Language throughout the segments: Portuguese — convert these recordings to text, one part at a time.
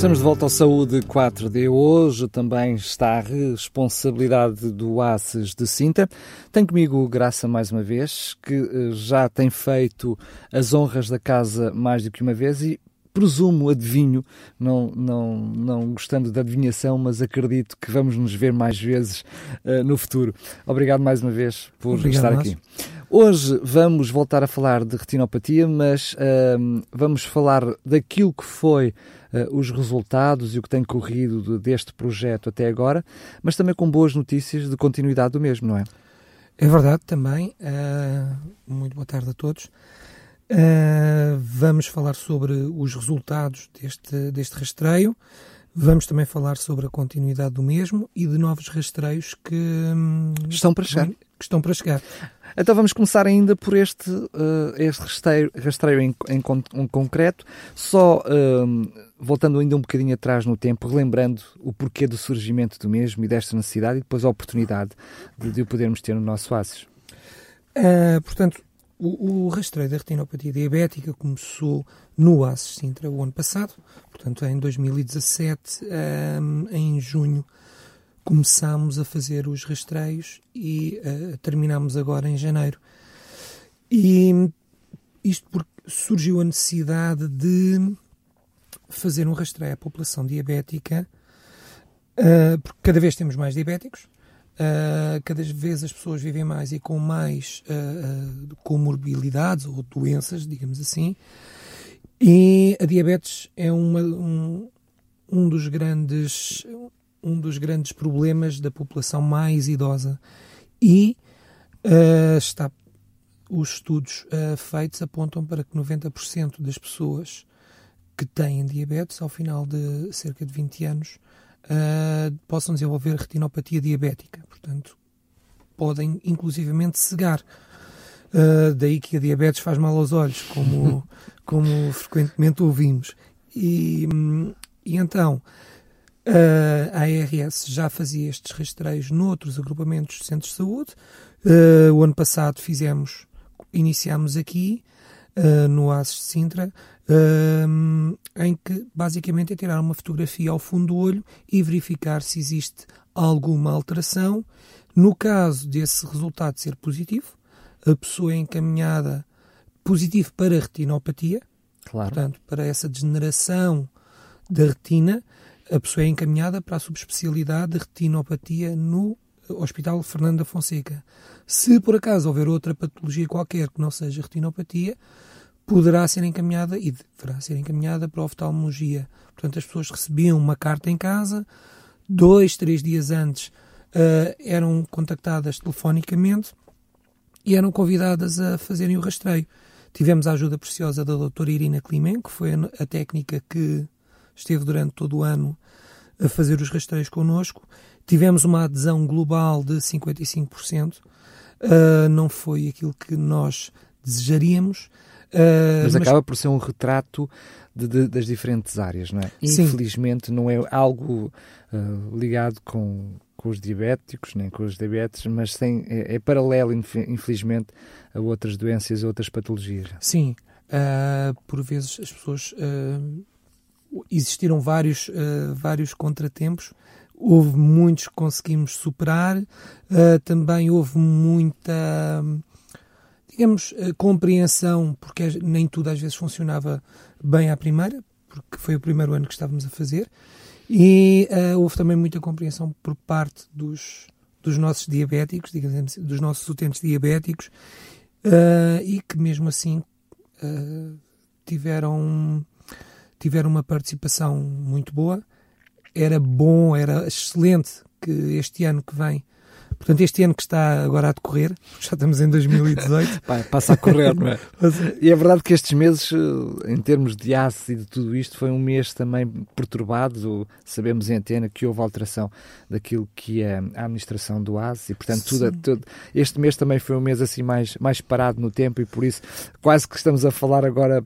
Estamos de volta ao Saúde 4D. Hoje também está a responsabilidade do ACES de Sinta. Tem comigo Graça mais uma vez, que eh, já tem feito as honras da casa mais do que uma vez e presumo, adivinho, não, não, não gostando da adivinhação, mas acredito que vamos nos ver mais vezes uh, no futuro. Obrigado mais uma vez por Obrigado estar aqui. Hoje vamos voltar a falar de retinopatia, mas uh, vamos falar daquilo que foi uh, os resultados e o que tem corrido de, deste projeto até agora, mas também com boas notícias de continuidade do mesmo, não é? É verdade, também. Uh, muito boa tarde a todos. Uh, vamos falar sobre os resultados deste, deste rastreio. Vamos também falar sobre a continuidade do mesmo e de novos rastreios que hum, estão para chegar. Que estão para chegar. Então vamos começar ainda por este, uh, este rastreio, rastreio em, em, em concreto, só uh, voltando ainda um bocadinho atrás no tempo, relembrando o porquê do surgimento do mesmo e desta necessidade e depois a oportunidade de, de o podermos ter no nosso ASIS. Uh, portanto, o, o, rastreio da retinopatia diabética começou no ASIS Sintra o ano passado, portanto em 2017, um, em junho, começámos a fazer os rastreios e uh, terminámos agora em janeiro. E isto porque surgiu a necessidade de fazer um rastreio à população diabética, uh, porque cada vez temos mais diabéticos, uh, cada vez as pessoas vivem mais e com mais uh, comorbilidades ou doenças, digamos assim, e a diabetes é uma, um, um dos grandes um dos grandes problemas da população mais idosa e está os estudos uh, feitos apontam para que 90% das pessoas que têm diabetes ao final de cerca de 20 anos uh, possam desenvolver retinopatia diabética. Portanto, podem inclusivamente cegar. Uh, daí que a diabetes faz mal aos olhos, como, como frequentemente ouvimos. E, e então, Uh, a ARS já fazia estes rastreios noutros agrupamentos de centros de saúde. Uh, o ano passado fizemos, iniciámos aqui, uh, no ASES de Sintra, em que basicamente é tirar uma fotografia ao fundo do olho e verificar se existe alguma alteração. No caso desse resultado ser positivo, a pessoa é encaminhada positivo para a retinopatia, claro. portanto, para essa degeneração da retina a pessoa é encaminhada para a subespecialidade de retinopatia no Hospital Fernando da Fonseca. Se por acaso houver outra patologia qualquer que não seja retinopatia, poderá ser encaminhada e deverá ser encaminhada para a oftalmologia. Portanto, as pessoas recebiam uma carta em casa, dois, três dias antes uh, eram contactadas telefonicamente e eram convidadas a fazerem o rastreio. Tivemos a ajuda preciosa da doutora Irina Climen, que foi a, a técnica que esteve durante todo o ano a fazer os rastreios connosco. Tivemos uma adesão global de 55%. Uh, não foi aquilo que nós desejaríamos. Uh, mas, mas acaba por ser um retrato de, de, das diferentes áreas, não é? Sim. Infelizmente não é algo uh, ligado com, com os diabéticos, nem com os diabetes, mas tem, é, é paralelo, infelizmente, a outras doenças e outras patologias. Sim, por vezes as pessoas existiram vários, uh, vários contratempos, houve muitos que conseguimos superar, uh, também houve muita, digamos, uh, compreensão, porque nem tudo às vezes funcionava bem à primeira, porque foi o primeiro ano que estávamos a fazer, e houve também muita compreensão por parte dos, dos nossos diabéticos, digamos assim, dos nossos utentes diabéticos, e que mesmo assim tiveram tiveram uma participação muito boa. Era bom, era excelente que este ano que vem Portanto, este ano que está agora a decorrer, já estamos em 2018. Passa a correr, não é? e é verdade que estes meses, eh, em termos de aço e de tudo isto, foi um mês também perturbado. Sabemos em antena que houve alteração daquilo que é a administração do ASE e, portanto, tudo, tudo, este mês também foi um mês assim mais, mais parado no tempo e por isso quase que estamos a falar agora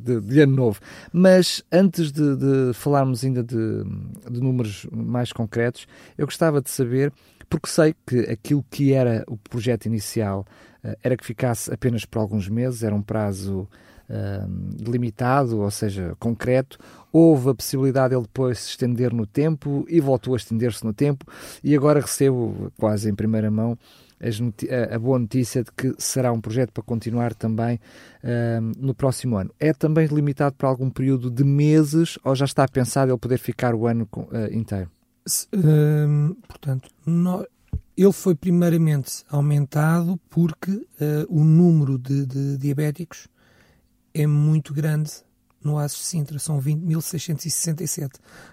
de, de, ano novo. Mas antes de, de falarmos ainda de, de números mais concretos, eu gostava de saber, porque sei que aquilo que era o projeto inicial uh, era que ficasse apenas por alguns meses, era um prazo delimitado, ou seja, concreto, houve a possibilidade de ele depois se estender no tempo e voltou a estender-se no tempo, e agora recebo quase em primeira mão a boa notícia de que será um projeto para continuar também no próximo ano. É também limitado para algum período de meses ou já está pensado ele poder ficar o ano uh, inteiro? Uh, portanto, ele foi primeiramente aumentado porque uh, o número de, de diabéticos é muito grande no Aços de Sintra, são 20.667.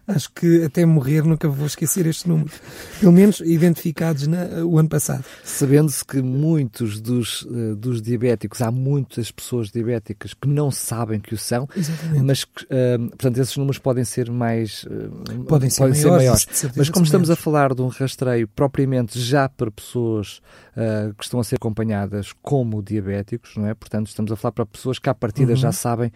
Acho que até morrer nunca vou esquecer este número. Pelo menos identificados na, o ano passado. Sabendo-se que muitos dos, uh, dos diabéticos, há muitas pessoas diabéticas que não sabem que o são, Exatamente. mas, uh, portanto, esses números podem ser mais... Uh, podem ser podem maiores. Ser maiores. Mas como estamos maiores. a falar de um rastreio propriamente já para pessoas que estão a ser acompanhadas como diabéticos, não é? Portanto, estamos a falar para pessoas que à partida uhum. já sabem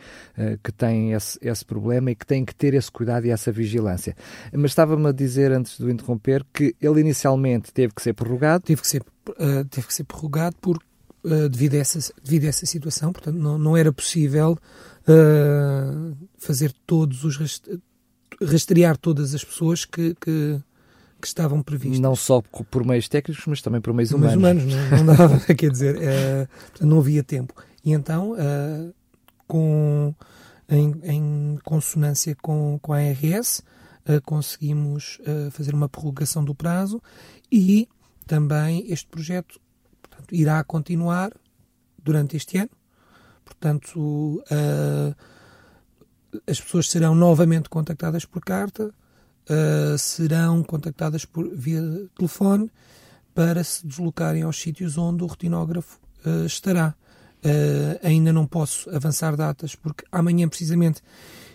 que têm esse, esse problema e que têm que ter esse cuidado e essa vigilância. Mas estava-me a dizer, antes de o interromper, que ele inicialmente teve que ser prorrogado. Teve que ser, uh, teve que ser prorrogado por, uh, devido, a essa, devido a essa situação, portanto, não, não era possível uh, fazer todos os rastrear todas as pessoas que, que, que, estavam previstas. Não só por meios técnicos, mas também por meios humanos. humanos, não, não dava, quer dizer, não havia tempo. E então, com em, em consonância com, com a ARS, uh, conseguimos uh, fazer uma prorrogação do prazo e também este projeto portanto, irá continuar durante este ano. Portanto, uh, as pessoas serão novamente contactadas por carta, serão contactadas por, via telefone para se deslocarem aos sítios onde o retinógrafo estará. Uh, ainda não posso avançar datas, porque amanhã, precisamente,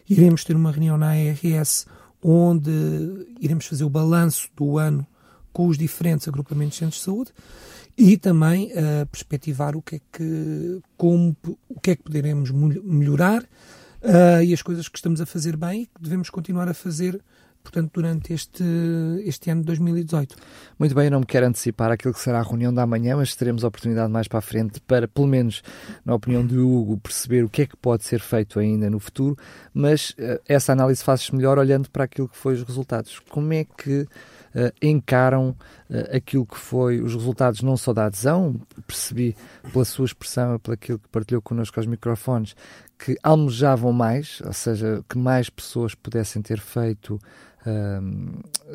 iremos ter uma reunião na ARS onde iremos fazer o balanço do ano com os diferentes agrupamentos de centros de saúde e também uh, perspectivar o que é que, como, o que é que poderemos melhorar uh, e as coisas que estamos a fazer bem e que devemos continuar a fazer portanto, durante este, este ano de 2018. Muito bem, eu não me quero antecipar aquilo que será a reunião da manhã, mas teremos a oportunidade mais para a frente para, pelo menos na opinião de Hugo, perceber o que é que pode ser feito ainda no futuro, mas uh, essa análise faz-se melhor olhando para aquilo que foi os resultados. Como é que uh, encaram uh, aquilo que foi os resultados não só da adesão, percebi pela sua expressão, pelo aquilo que partilhou connosco aos microfones, que almejavam mais, ou seja, que mais pessoas pudessem ter feito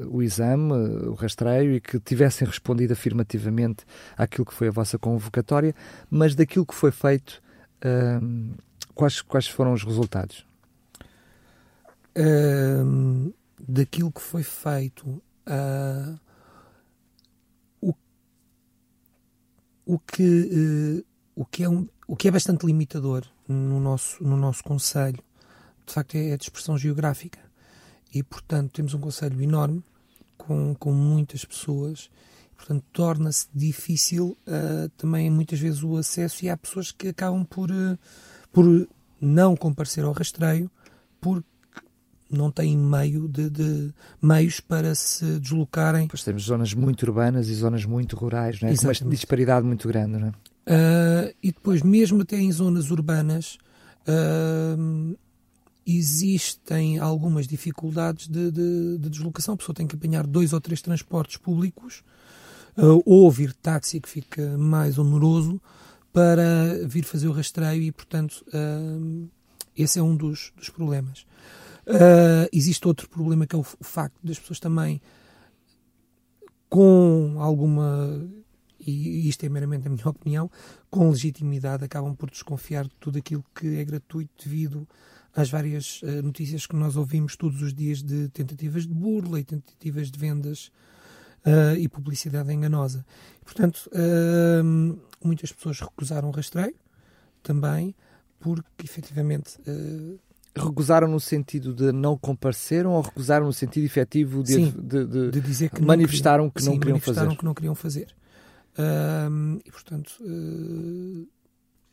o exame, o rastreio e que tivessem respondido afirmativamente àquilo que foi a vossa convocatória, mas daquilo que foi feito, quais, quais foram os resultados? daquilo que foi feito, uh, o, o, que, uh, o, que é um, o que é bastante limitador no nosso, no nosso Conselho, de facto, é a dispersão geográfica e, portanto, temos um conselho enorme com, com muitas pessoas. Portanto, torna-se difícil uh, também muitas vezes o acesso e há pessoas que acabam por, uh, por não comparecer ao rastreio porque não têm meio de, de, meios para se deslocarem. Pois temos zonas muito urbanas e zonas muito rurais, não é? com uma disparidade muito grande, não é? Uh, e depois, mesmo até em zonas urbanas, existem algumas dificuldades de, de, de, deslocação. A pessoa tem que apanhar dois ou três transportes públicos uh, ou vir táxi, que fica mais oneroso, para vir fazer o rastreio e, portanto, uh, esse é um dos, dos problemas. Uh, existe outro problema que é o, o facto das pessoas também com alguma e isto é meramente a minha opinião, com legitimidade acabam por desconfiar de tudo aquilo que é gratuito devido às várias uh, notícias que nós ouvimos todos os dias de tentativas de burla e tentativas de vendas uh, e publicidade enganosa. Portanto, uh, muitas pessoas recusaram o rastreio também porque efetivamente. Recusaram no sentido de não compareceram ou recusaram no sentido efetivo de, Sim, de, de, de dizer que manifestaram não, que não sim, queriam manifestaram fazer? que não queriam fazer. e portanto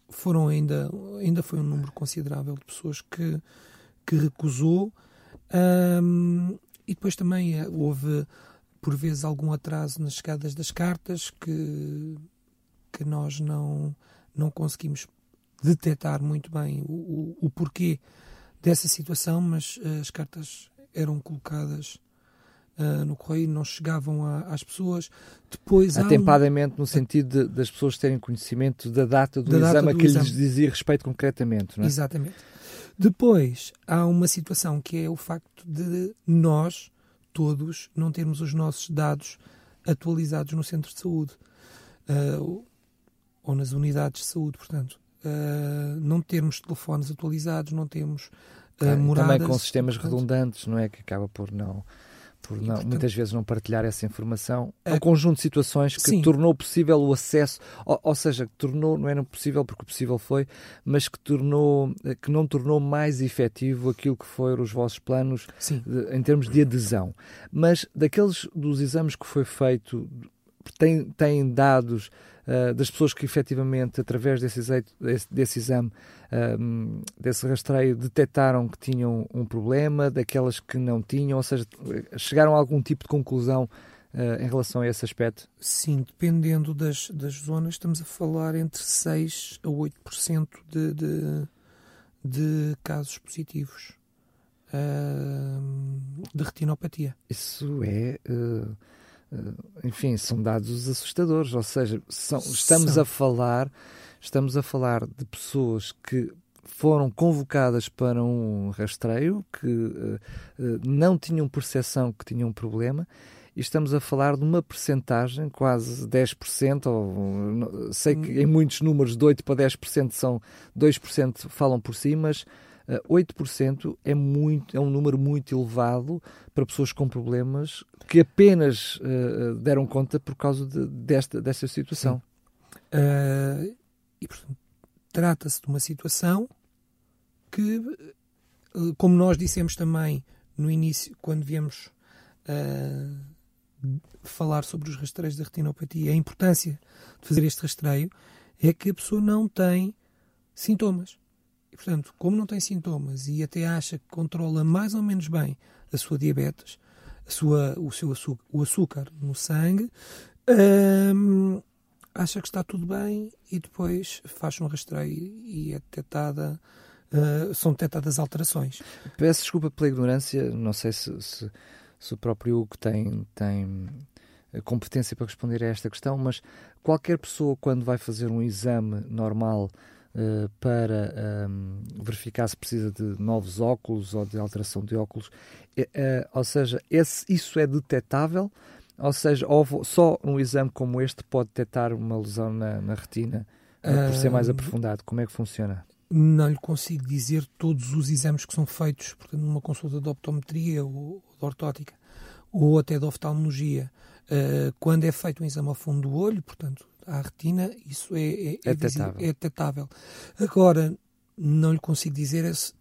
foram ainda, ainda foi um número considerável de pessoas que, que recusou. Um, e depois também eh, houve, por vezes, algum atraso nas chegadas das cartas que, que nós não, não conseguimos detectar muito bem o, o, o porquê dessa situação, mas uh, as cartas eram colocadas uh, no correio, não chegavam a, às pessoas. Depois Atempadamente, um... no sentido de, das pessoas terem conhecimento da data do da exame data a que exame. lhes dizia respeito concretamente. Não é? Exatamente. Depois há uma situação que é o facto de nós, todos, não termos os nossos dados atualizados no centro de saúde uh, ou nas unidades de saúde, portanto. Uh, não termos telefones atualizados, não temos uh, moradas. Também com sistemas portanto, redundantes, não é? Que acaba por não por não, portanto, muitas vezes não partilhar essa informação. É um conjunto de situações que sim. tornou possível o acesso, ou, ou, seja, que tornou, não era possível porque possível foi, mas que tornou, que não tornou mais efetivo aquilo que foram os vossos planos de, em termos de adesão. Mas daqueles dos exames que foi feito, tem, tem dados uh, das pessoas que efetivamente, através desse, desse, desse exame, uh, desse rastreio, detectaram que tinham um problema, daquelas que não tinham, ou seja, chegaram a algum tipo de conclusão uh, em relação a esse aspecto? Sim, dependendo das, das zonas, estamos a falar entre 6% a 8% de, de, de casos positivos de retinopatia. Isso é eh, enfim, são dados assustadores, ou seja, são, estamos são. a falar, estamos a falar de pessoas que foram convocadas para um rastreio, que uh, não tinham percepção que tinham um problema, e estamos a falar de uma percentagem, quase 10%, ou sei que em muitos números de 8 para 10% são 2% falam por si, mas 8% é, muito, é um número muito elevado para pessoas com problemas que apenas uh, deram conta por causa de, desta, desta situação. Uh, e, portanto, trata-se de uma situação que, uh, como nós dissemos também no início, quando viemos falar sobre os rastreios da retinopatia, a importância de fazer este rastreio é que a pessoa não tem sintomas. E, portanto, como não tem sintomas e até acha que controla mais ou menos bem a sua diabetes, a sua, o seu açúcar, o açúcar no sangue, hum, acha que está tudo bem e depois faz um rastreio e é detectada, uh, são detectadas alterações. Peço desculpa pela ignorância, não sei se, se, se o próprio Hugo tem, tem competência para responder a esta questão, mas qualquer pessoa, quando vai fazer um exame normal uh, para um, ehm, verificar se precisa de novos óculos ou de alteração de óculos. Uh, ou seja, esse, isso é detectável, ou seja, só um exame como este pode detectar uma lesão na, na retina, uh, por ser mais aprofundado. Como é que funciona? Não lhe consigo dizer todos os exames que são feitos, portanto, numa consulta de optometria ou de ortótica, ou até de oftalmologia, quando é feito um exame ao fundo do olho, portanto, à retina, isso é, é, é, é detectável. Agora, não lhe consigo dizer se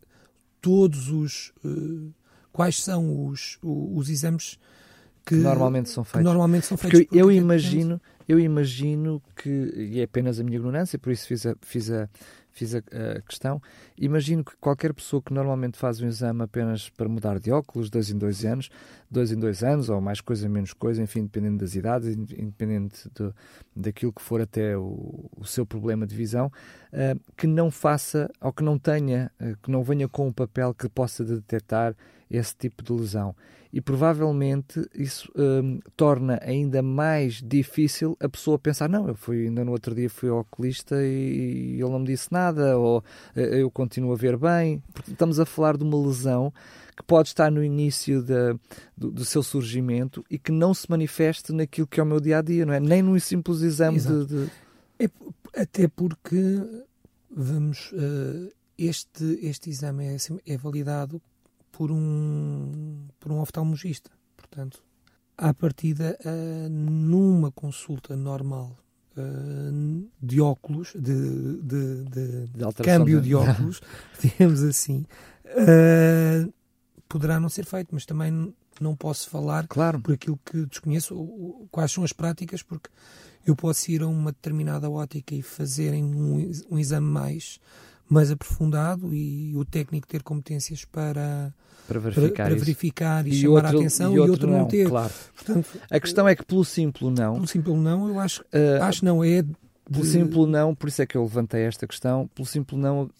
todos os. Uh, quais são os, os, os exames que, que, normalmente são feitos. Normalmente são feitos porque eu, eu imagino, eu imagino que, e é apenas a minha ignorância, por isso fiz a, fiz a, fiz a, a, questão. Imagino que qualquer pessoa que normalmente faz um exame apenas para mudar de óculos, dois em dois anos, dois em dois anos, ou mais coisa, menos coisa, enfim, dependendo das idades, independente do, daquilo que for até o, o seu problema de visão, uh, que não faça ou que não tenha, uh, que não venha com um papel que possa detectar esse tipo de lesão e provavelmente isso um, torna ainda mais difícil a pessoa pensar não, eu fui ainda no outro dia fui ao oculista e, e ele não me disse nada ou eh, eu continuo a ver bem porque estamos a falar de uma lesão que pode estar no início de, do, do, seu surgimento e que não se manifeste naquilo que é o meu dia a dia, não é? Nem num simples exame de, de... É, até porque vamos uh, este este exame é, é validado por um, por um oftalmologista. Portanto, à partida, uh, numa consulta normal uh, de óculos, de, de, de, de câmbio de, de óculos, digamos assim, uh, poderá não ser feito, mas também não posso falar claro. por aquilo que desconheço, quais são as práticas, porque eu posso ir a uma determinada ótica e fazerem um, um exame mais, mais aprofundado e o técnico ter competências para, para verificar, para, para verificar e, e, chamar outro, a atenção e e outro, outro não, não ter. Claro. Portanto, a questão é que pelo simples não. Pelo simples não, eu acho, uh, acho não, é pelo simples não, por isso é que eu levantei esta questão, pelo simples não uh,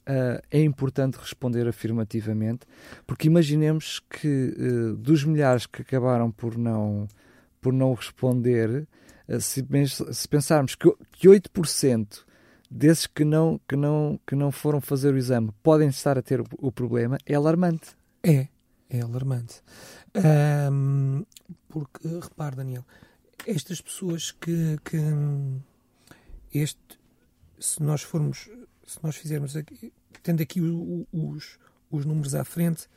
é importante responder afirmativamente, porque imaginemos que uh, dos milhares que acabaram por não, por não responder, se, se, pensarmos que, que 8% desses que não, que, não, que não foram fazer o exame podem estar a ter o, o problema, é alarmante. É, é alarmante. Um, porque, repare, Daniel, estas pessoas que, que este, se nós formos, se nós fizermos aqui, tendo aqui o, o, os, os números à frente,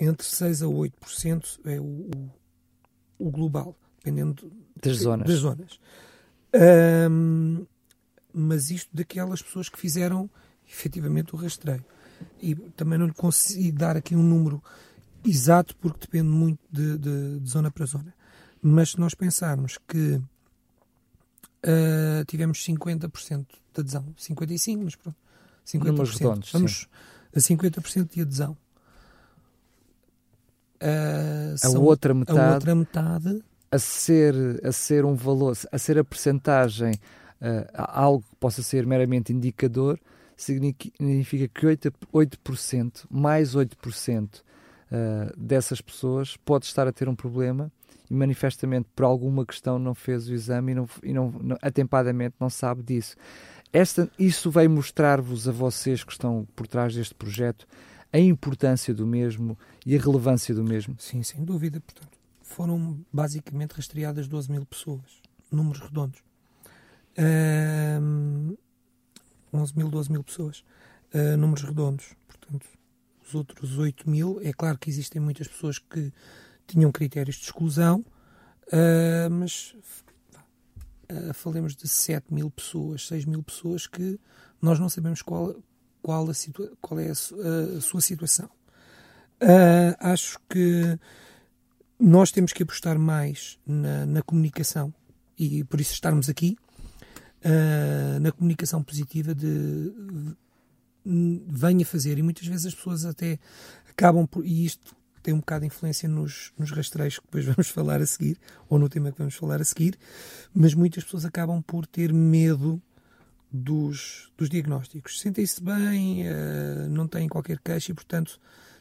entre 6 a 8% é o, o, global, dependendo das zonas. Das zonas. Um, mas isto daquelas pessoas que fizeram efetivamente o rastreio. E também não lhe consigo dar aqui um número exato porque depende muito de, de, de zona para zona. Mas se nós pensarmos que uh, tivemos 50% de adesão. 55%, mas pronto. 50%. Números redondos, Vamos sim. a 50% de adesão. Uh, a, outra metade, a outra metade a ser, a ser um valor, a ser a percentagem uh, algo que possa ser meramente indicador, significa que 8%, 8% mais 8% uh, dessas pessoas pode estar a ter um problema e manifestamente por alguma questão não fez o exame e, não, e não, não atempadamente não sabe disso. Esta, isso vai mostrar-vos a vocês que estão por trás deste projeto a importância do mesmo e a relevância do mesmo? Sim, sem dúvida. Portanto, foram basicamente rastreadas 12 mil pessoas, números redondos. Um, 11 mil, 12 mil pessoas, uh, números redondos. Portanto, os outros 8 mil, é claro que existem muitas pessoas que tinham critérios de exclusão, uh, mas uh, falemos de 7 mil pessoas, 6 mil pessoas que nós não sabemos qual, qual, a qual é a, su a, sua situação. Uh, acho que nós temos que apostar mais na, na comunicação e por isso estarmos aqui uh, na comunicação positiva de venha fazer e muitas vezes as pessoas até acabam por e isto tem um bocado de influência nos, nos rastreios que depois vamos falar a seguir, ou no tema que vamos falar a seguir, mas muitas pessoas acabam por ter medo dos, dos diagnósticos. Sentem-se bem, uh, não têm qualquer queixa e, portanto,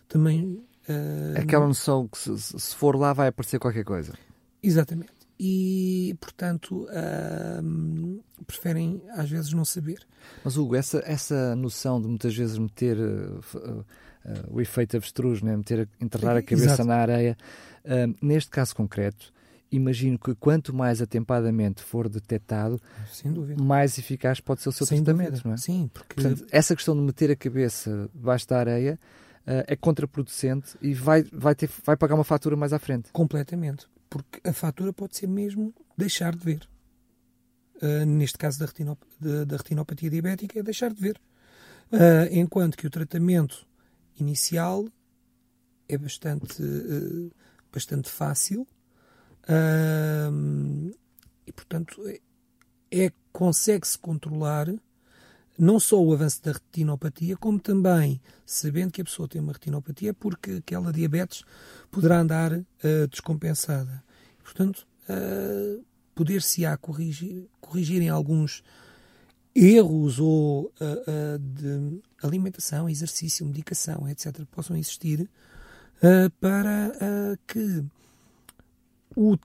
também. Uh, Aquela noção que se, se, for lá vai aparecer qualquer coisa. Exatamente. E, portanto, preferem às vezes não saber. Mas, Hugo, essa, essa noção de muitas vezes meter uh, uh, o efeito avestruz, né? meter, enterrar a cabeça Exato. na areia. Uh, neste caso concreto, imagino que quanto mais atempadamente for detectado, mais eficaz pode ser o seu Sem tratamento, dúvida. não é? Sim, porque... Portanto, essa questão de meter a cabeça debaixo da areia uh, é contraproducente e vai, vai, ter, vai pagar uma fatura mais à frente. Completamente. Porque a fatura pode ser mesmo deixar de ver. Uh, neste caso da, retinop da, retinopatia diabética, é deixar de ver. Uh, enquanto que o tratamento inicial é bastante, uh, bastante fácil e, portanto, é, é consegue-se controlar não só o avanço da retinopatia, como também sabendo que a pessoa tem uma retinopatia, porque aquela diabetes poderá andar uh, descompensada. Portanto, uh, poder-se-á corrigir, corrigirem alguns erros ou uh, uh, de alimentação, exercício, medicação, etc., possam existir para que o,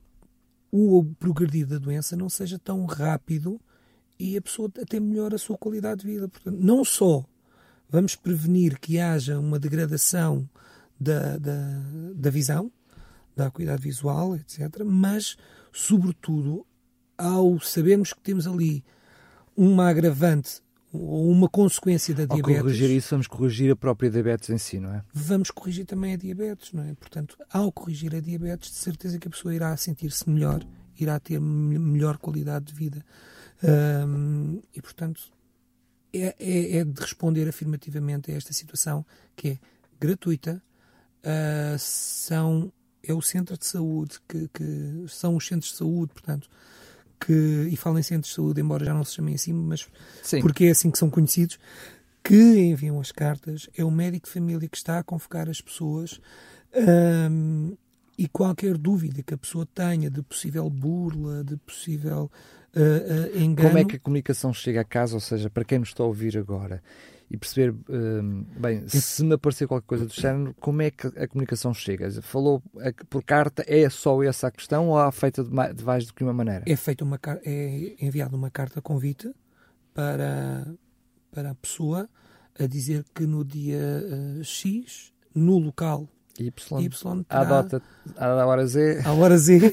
o progredir da doença não seja tão rápido e a pessoa até melhore a sua qualidade de vida. Portanto, não só vamos prevenir que haja uma degradação da, da, da visão, da acuidade visual, etc., mas, sobretudo, ao sabermos que temos ali uma agravante ou uma consequência da diabetes. Ao corrigir isso, vamos corrigir a própria diabetes em si, não é? Vamos corrigir também a diabetes, não é? Portanto, ao corrigir a diabetes, de certeza que a pessoa irá sentir-se melhor, irá ter melhor qualidade de vida. E, portanto, é, é, é, de responder afirmativamente a esta situação que é gratuita. Uh, são é o centro de saúde, que, que são os centros de saúde, portanto, que, e falam em centros de saúde, embora já não se chamem assim, mas Sim. porque é assim que são conhecidos, que enviam as cartas, é o médico de família que está a convocar as pessoas um, e qualquer dúvida que a pessoa tenha de possível burla, de possível uh, uh, engano. Como é que a comunicação chega a casa, ou seja, para quem nos está a ouvir agora? E perceber, um, bem, se me aparecer qualquer coisa do género, como é que a comunicação chega? Falou por carta, é só essa a questão ou há feita de mais, do que uma maneira? É feita uma é enviada uma carta convite para, para a pessoa a dizer que no dia uh, X, no local Y, y terá, à hora Z, à hora Z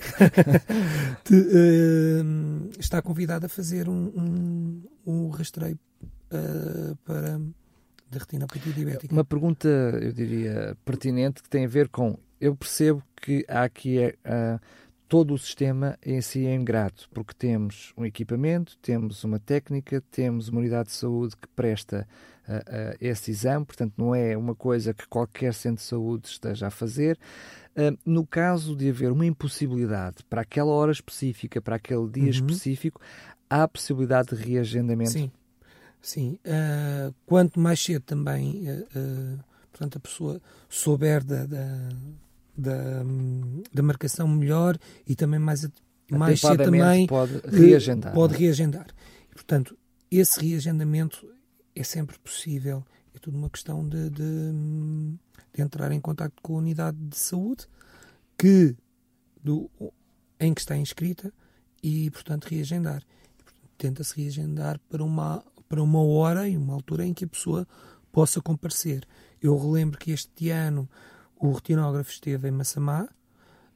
te, uh, está convidado a fazer um, um, um rastreio uh, para da retinopatia diabética. Uma pergunta, eu diria, pertinente que tem a ver com eu percebo que há aqui uh, todo o sistema em si é ingrato, porque temos um equipamento, temos uma técnica, temos uma unidade de saúde que presta uh, uh, esse exame, portanto, não é uma coisa que qualquer centro de saúde esteja a fazer. No caso de haver uma impossibilidade para aquela hora específica, para aquele dia uhum. específico, há a possibilidade de reagendamento? Sim, sim. quanto mais cedo também, portanto, a pessoa souber da, da da, da marcação melhor e também mais, mais cedo também pode reagendar. Pode é? reagendar. E, portanto, esse reagendamento é sempre possível. É tudo uma questão de, de, de entrar em contato com a unidade de saúde que, do, em que está inscrita e, portanto, reagendar. Tenta-se reagendar para uma, para uma hora e uma altura em que a pessoa possa comparecer. Eu relembro que este ano o retinógrafo esteve em Massamá,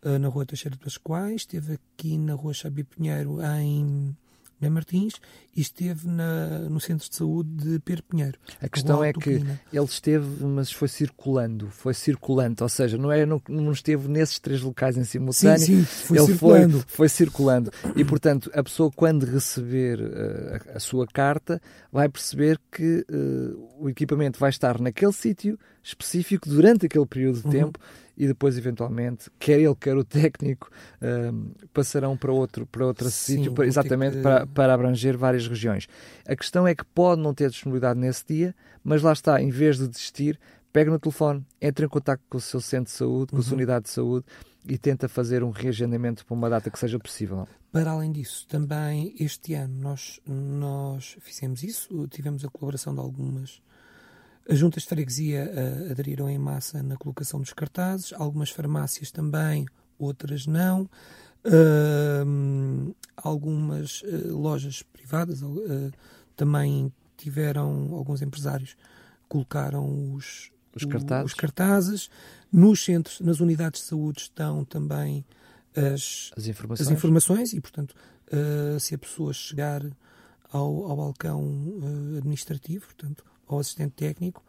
eh, na Rua Teixeira de Pascoais, esteve aqui na Rua Xabi Pinheiro, em em Martins e esteve na, no Centro de Saúde de Pedro Pinheiro. A questão é que ele esteve, mas foi circulando, foi circulante, ou seja, não, é, não, não esteve nesses três locais em simultâneo, sim, sim, foi ele circulando. Foi, foi circulando. E, portanto, a pessoa, quando receber uh, a, a, sua carta, vai perceber que uh, o equipamento vai estar naquele sítio específico durante aquele período de uhum. tempo e depois, eventualmente, quer ele, quer o técnico, um, passarão para outro, para outro Sim, sítio, para, exatamente que... para, para abranger várias regiões. A questão é que pode não ter disponibilidade nesse dia, mas lá está, em vez de desistir, pega no telefone, entra em contato com o seu centro de saúde, com uhum. a sua uhum. unidade de saúde e tenta fazer um reagendamento para uma data que seja possível. Para além disso, também este ano nós, nós fizemos isso, tivemos a colaboração de algumas as juntas de freguesia uh, aderiram em massa na colocação dos cartazes, algumas farmácias também, outras não. Uh, algumas uh, lojas privadas eh, também tiveram, alguns empresários colocaram os, os, cartazes. os cartazes. Nos centros, nas unidades de saúde estão também as, as, informações. as informações e, portanto, se a pessoa chegar ao, ao balcão administrativo, portanto, ao assistente técnico,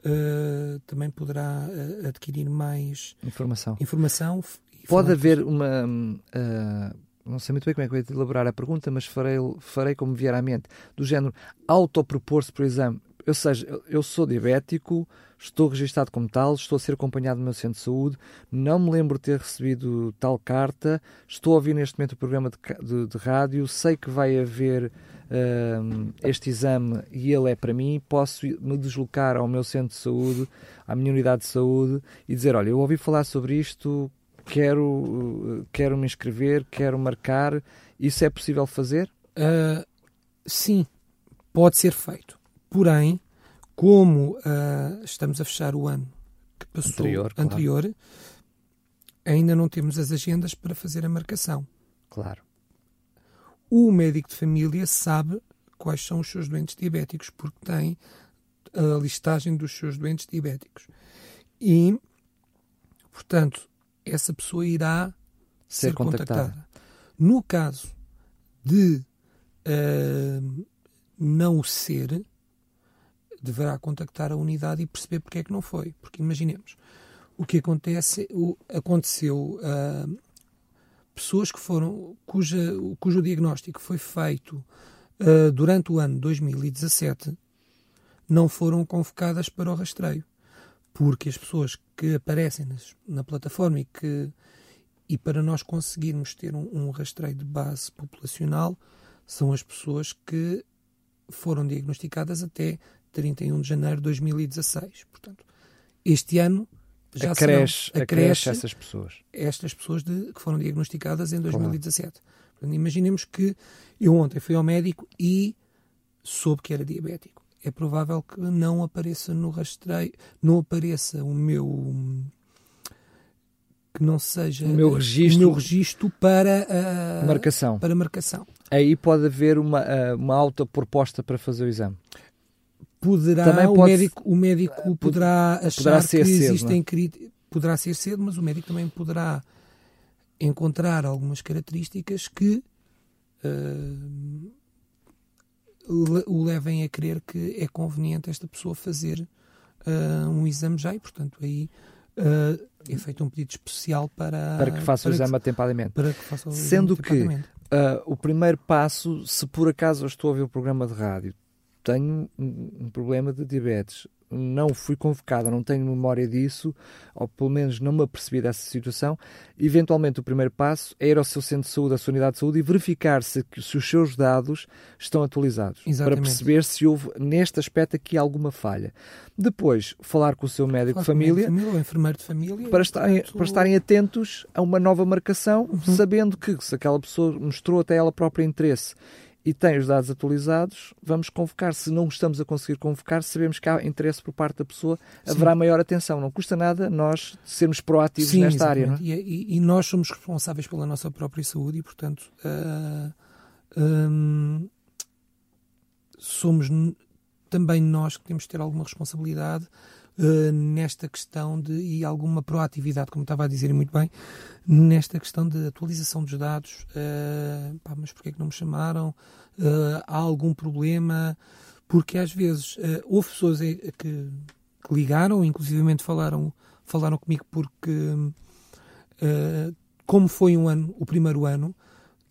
uh, também poderá uh, adquirir mais informação. informação Pode haver uma. Uh, não sei muito bem como é que vou elaborar a pergunta, mas farei, farei como vier à mente. Do género, autopropor-se por exame. Ou seja, eu sou diabético, estou registado como tal, estou a ser acompanhado no meu centro de saúde, não me lembro de ter recebido tal carta, estou a ouvir neste momento o programa de, de, de rádio, sei que vai haver uh, este exame e ele é para mim, posso me deslocar ao meu centro de saúde, à minha unidade de saúde e dizer: Olha, eu ouvi falar sobre isto, quero, quero me inscrever, quero marcar. Isso é possível fazer? Uh, sim, pode ser feito. Porém, como uh, estamos a fechar o ano que passou anterior, anterior claro. ainda não temos as agendas para fazer a marcação. Claro o médico de família sabe quais são os seus doentes diabéticos, porque tem a listagem dos seus doentes diabéticos. E, portanto, essa pessoa irá ser, ser contactada. contactada. No caso de uh, não o ser, deverá contactar a unidade e perceber porque é que não foi. Porque imaginemos, o que acontece, o, aconteceu uh, pessoas que foram, cuja, cujo diagnóstico foi feito uh, durante o ano 2017 não foram convocadas para o rastreio. porque as pessoas que aparecem nas, na plataforma e que e para nós conseguirmos ter um, um, rastreio de base populacional são as pessoas que foram diagnosticadas até 31 de janeiro de 2016. Portanto, este ano já acresce, serão, acresce essas pessoas. Estas pessoas de, que foram diagnosticadas em 2017. Portanto, imaginemos que eu ontem fui ao médico e soube que era diabético. É provável que não apareça no rastreio, não apareça o meu que não seja o meu registro, o meu registro para uh, marcação. Para marcação. Aí pode haver uma, uh, uma alta proposta para fazer o exame. Poderá, Também o, médico, o médico poderá achar poderá que cedo, existem é? poderá ser cedo, mas o médico também poderá encontrar algumas características que uh, o levem a crer que é conveniente esta pessoa fazer um exame já e, portanto, aí uh, é feito um pedido especial para, para que faça para o exame que, atempadamente. Para que faça o Sendo que uh, o primeiro passo, se por acaso eu estou a ouvir o programa de rádio, tenho um, problema de diabetes, não fui convocada, não tenho memória disso, ou pelo menos não me apercebi dessa situação, eventualmente o primeiro passo é ir ao seu centro de saúde, à sua unidade de saúde e verificar se, se os seus dados estão atualizados. Exatamente. Para perceber se houve neste aspecto aqui alguma falha. Depois, falar com o seu médico de família, família ou enfermeiro de família para estarem, para estarem atentos a uma nova marcação, uhum. sabendo que se aquela pessoa mostrou até ela própria interesse e tem os dados atualizados, vamos convocar. Se não estamos a conseguir convocar, sabemos que há interesse por parte da pessoa, Sim. haverá maior atenção. Não custa nada nós sermos proativos Sim, nesta exatamente. área. Não é? e, e, nós somos responsáveis pela nossa própria saúde e, portanto, uh, um, somos também nós que temos de ter alguma responsabilidade uh, nesta questão de e alguma proatividade, como estava a dizer muito bem, nesta questão de atualização dos dados. Uh, pá, mas porquê é que não me chamaram? Uh, há algum problema? Porque às vezes houve pessoas que, que, ligaram, inclusivamente falaram, falaram comigo porque como foi um ano, o primeiro ano,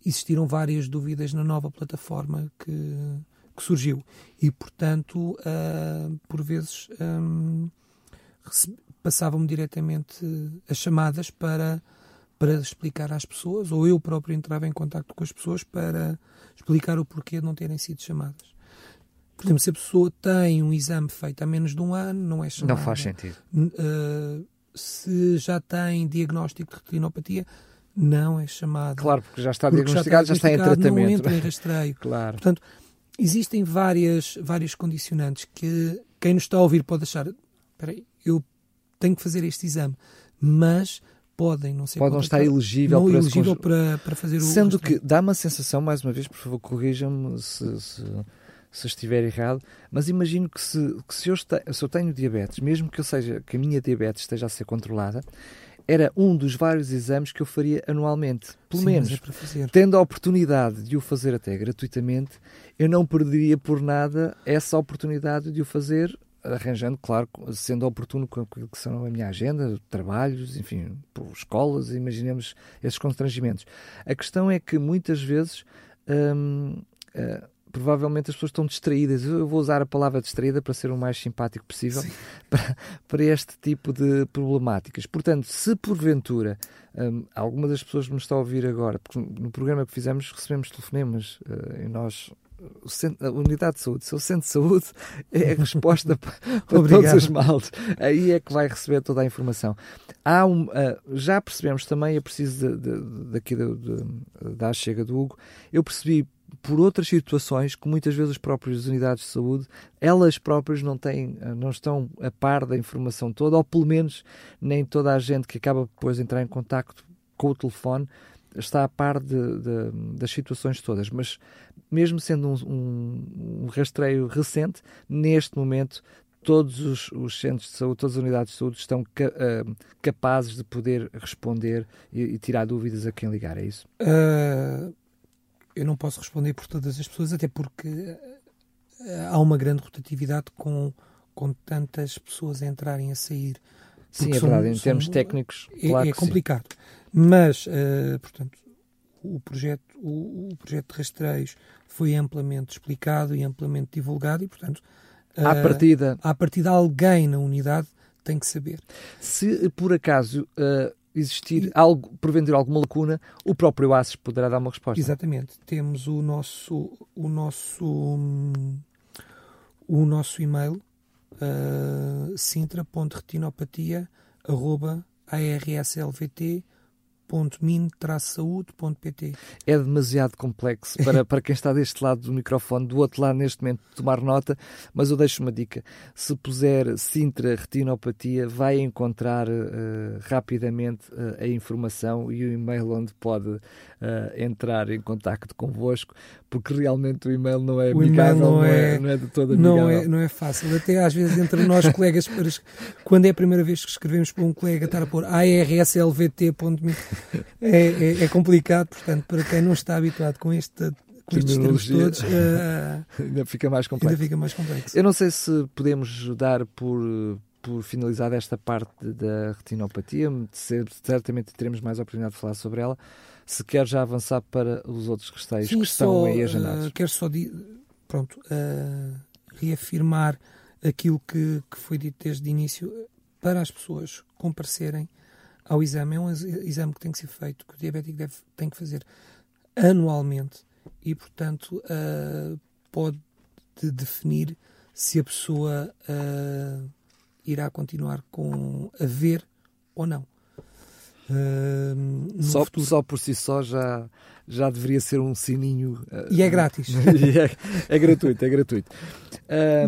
existiram várias dúvidas na nova plataforma que, que surgiu. E, portanto, uh, por vezes um, passavam-me diretamente as chamadas para, para explicar às pessoas, ou eu próprio entrava em contato com as pessoas para explicar o porquê de não terem sido chamadas. Por exemplo, se a pessoa tem um exame feito há menos de um ano, não é chamada. Não faz sentido. Uh, se já tem diagnóstico de retinopatia, não é chamada. Claro, porque já está porque diagnosticado, já está, já está em tratamento. Não entra em rastreio. claro. Portanto, existem várias, várias condicionantes que quem nos está a ouvir pode achar: espera aí, eu tenho que fazer este exame, mas podem não ser pode não estar elegível, não para, elegível para, para fazer o sendo que dá uma sensação mais uma vez por favor corrijam-me se, se, se, estiver errado mas imagino que se, que se, eu, se eu tenho diabetes mesmo que eu seja que a minha diabetes esteja a ser controlada era um dos vários exames que eu faria anualmente. Pelo Sim, menos, é tendo a oportunidade de o fazer até gratuitamente, eu não perderia por nada essa oportunidade de o fazer, arranjando, claro, sendo oportuno com aquilo que são a minha agenda, trabalhos, enfim, por escolas, imaginemos esses constrangimentos. A questão é que muitas vezes. Hum, uh, provavelmente as pessoas estão distraídas. Eu vou usar a palavra distraída para ser o mais simpático possível para, para, este tipo de problemáticas. Portanto, se porventura um, alguma das pessoas nos está a ouvir agora, porque no programa que fizemos recebemos telefonemas uh, e nós a unidade de saúde, seu centro de saúde é a resposta para, para todos os males. Aí é que vai receber toda a informação. Há um, uh, já percebemos também, é preciso de, de, daqui de, de, da chega do Hugo, eu percebi por outras situações que muitas vezes as próprias unidades de saúde, elas próprias não têm, eh, não estão a par da informação toda, ou pelo menos nem toda a gente que acaba depois de entrar em contacto com o telefone está a par de, de, das situações todas. Mas mesmo sendo um, um, um rastreio recente, neste momento todos os, os, centros de saúde, todas as unidades de saúde estão ca, uh, capazes de poder responder e, e, tirar dúvidas a quem ligar, é isso? Uh, eu não posso responder por todas as pessoas, até porque eh, há uma grande rotatividade com, com tantas pessoas a entrarem a sair. Sim, é verdade, em termos técnicos, é, claro é complicado. Sim. Mas, uh, portanto, o projeto, o, o, projeto de rastreios foi amplamente explicado e amplamente divulgado e, portanto, uh, à partida, à partida alguém na unidade tem que saber. Se por acaso uh, existir algo, porventura alguma lacuna, o próprio ACES poderá dar uma resposta. Exatamente. Temos o nosso, o nosso, o nosso e-mail uh, sintra.retinopatia.arslvt.com min-saúde.pt É demasiado complexo para, para quem está deste lado do microfone, do outro lado neste momento tomar nota, mas eu deixo uma dica. Se puser Sintra Retinopatia, vai encontrar uh, rapidamente uh, a informação e o e-mail onde pode uh, entrar em contacto convosco, porque realmente o e-mail não é amigável, não, não, é, não é de toda amigável. Não é, não é fácil. Até às vezes entre nós colegas, quando é a primeira vez que escrevemos para um colega, estar a pôr arslvt.me é, é, é, complicado, portanto, para quem não está habituado com este com estes todos, uh, ainda fica mais complexo. Ainda fica mais complexo. Eu não sei se podemos dar por por finalizar esta parte da retinopatia, certamente teremos mais oportunidade de falar sobre ela. Se quer já avançar para os outros resteios Sim, que estão só, aí agendados. Uh, quero só pronto, uh, reafirmar aquilo que, que foi dito desde o início para as pessoas comparecerem ao exame. É um exame que tem que ser feito, que o diabético deve, tem que fazer anualmente e, portanto, uh, pode definir se a pessoa uh, irá continuar com a ver ou não. Uh, só, só por si só já, já deveria ser um sininho. Uh, e é grátis. é, é, gratuito, é gratuito.